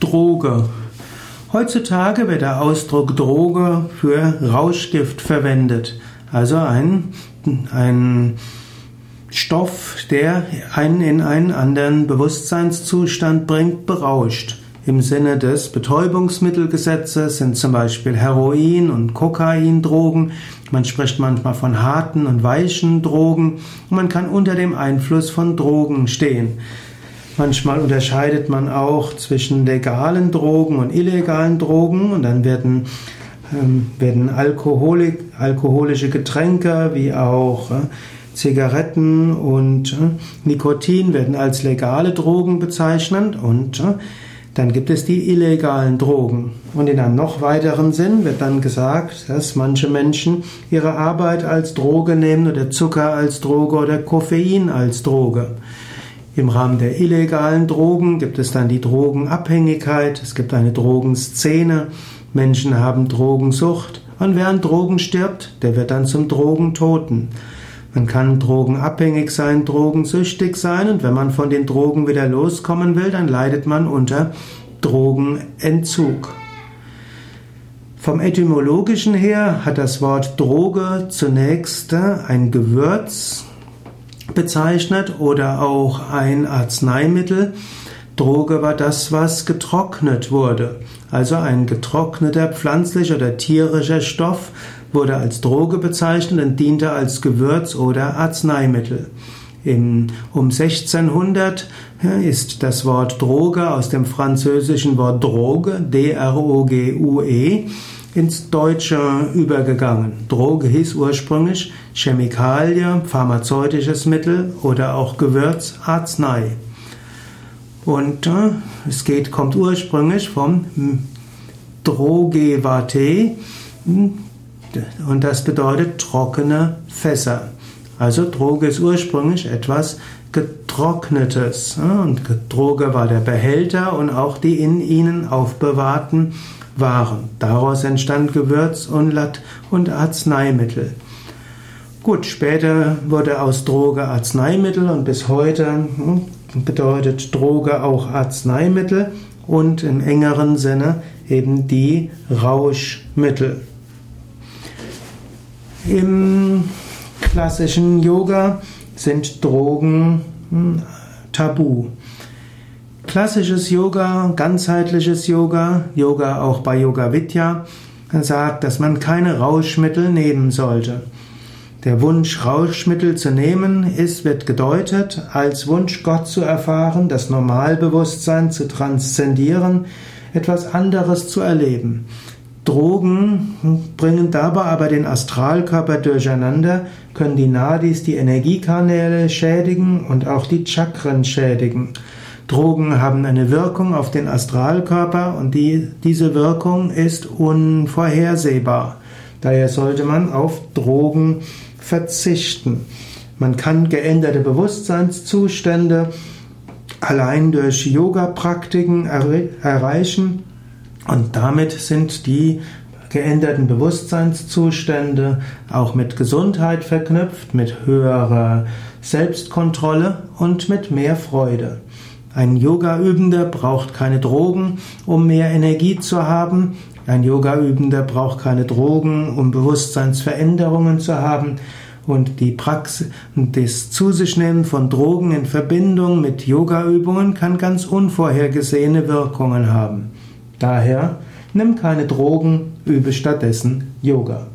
Droge. Heutzutage wird der Ausdruck Droge für Rauschgift verwendet. Also ein, ein Stoff, der einen in einen anderen Bewusstseinszustand bringt, berauscht. Im Sinne des Betäubungsmittelgesetzes sind zum Beispiel Heroin und Kokain Drogen. Man spricht manchmal von harten und weichen Drogen. Und man kann unter dem Einfluss von Drogen stehen. Manchmal unterscheidet man auch zwischen legalen Drogen und illegalen Drogen und dann werden, ähm, werden Alkoholik, alkoholische Getränke wie auch äh, Zigaretten und äh, Nikotin werden als legale Drogen bezeichnet und äh, dann gibt es die illegalen Drogen. Und in einem noch weiteren Sinn wird dann gesagt, dass manche Menschen ihre Arbeit als Droge nehmen oder Zucker als Droge oder Koffein als Droge. Im Rahmen der illegalen Drogen gibt es dann die Drogenabhängigkeit, es gibt eine Drogenszene, Menschen haben Drogensucht und wer an Drogen stirbt, der wird dann zum Drogentoten. Man kann drogenabhängig sein, drogensüchtig sein und wenn man von den Drogen wieder loskommen will, dann leidet man unter Drogenentzug. Vom etymologischen her hat das Wort Droge zunächst ein Gewürz bezeichnet oder auch ein Arzneimittel. Droge war das, was getrocknet wurde. Also ein getrockneter pflanzlicher oder tierischer Stoff wurde als Droge bezeichnet und diente als Gewürz oder Arzneimittel. Im, um 1600 ist das Wort Droge aus dem französischen Wort Droge, D-R-O-G-U-E, ins Deutsche übergegangen. Droge hieß ursprünglich Chemikalie, pharmazeutisches Mittel oder auch Gewürz, Arznei. Und äh, es geht, kommt ursprünglich vom Drogevate und das bedeutet trockene Fässer. Also Droge ist ursprünglich etwas Getrocknetes. Und Droge war der Behälter und auch die in ihnen aufbewahrten waren. Daraus entstand Gewürz und, Lat und Arzneimittel. Gut, später wurde aus Droge Arzneimittel und bis heute hm, bedeutet Droge auch Arzneimittel und im engeren Sinne eben die Rauschmittel. Im klassischen Yoga sind Drogen hm, tabu. Klassisches Yoga, ganzheitliches Yoga, Yoga auch bei Yoga Vidya, sagt, dass man keine Rauschmittel nehmen sollte. Der Wunsch, Rauschmittel zu nehmen, ist, wird gedeutet als Wunsch, Gott zu erfahren, das Normalbewusstsein zu transzendieren, etwas anderes zu erleben. Drogen bringen dabei aber den Astralkörper durcheinander, können die Nadis, die Energiekanäle schädigen und auch die Chakren schädigen. Drogen haben eine Wirkung auf den Astralkörper und die, diese Wirkung ist unvorhersehbar. Daher sollte man auf Drogen verzichten. Man kann geänderte Bewusstseinszustände allein durch Yoga-Praktiken erreichen und damit sind die geänderten Bewusstseinszustände auch mit Gesundheit verknüpft, mit höherer Selbstkontrolle und mit mehr Freude. Ein Yoga-Übender braucht keine Drogen, um mehr Energie zu haben. Ein Yoga-Übender braucht keine Drogen, um Bewusstseinsveränderungen zu haben. Und die Praxis, das Zu sich nehmen von Drogen in Verbindung mit Yoga-Übungen kann ganz unvorhergesehene Wirkungen haben. Daher nimm keine Drogen, übe stattdessen Yoga.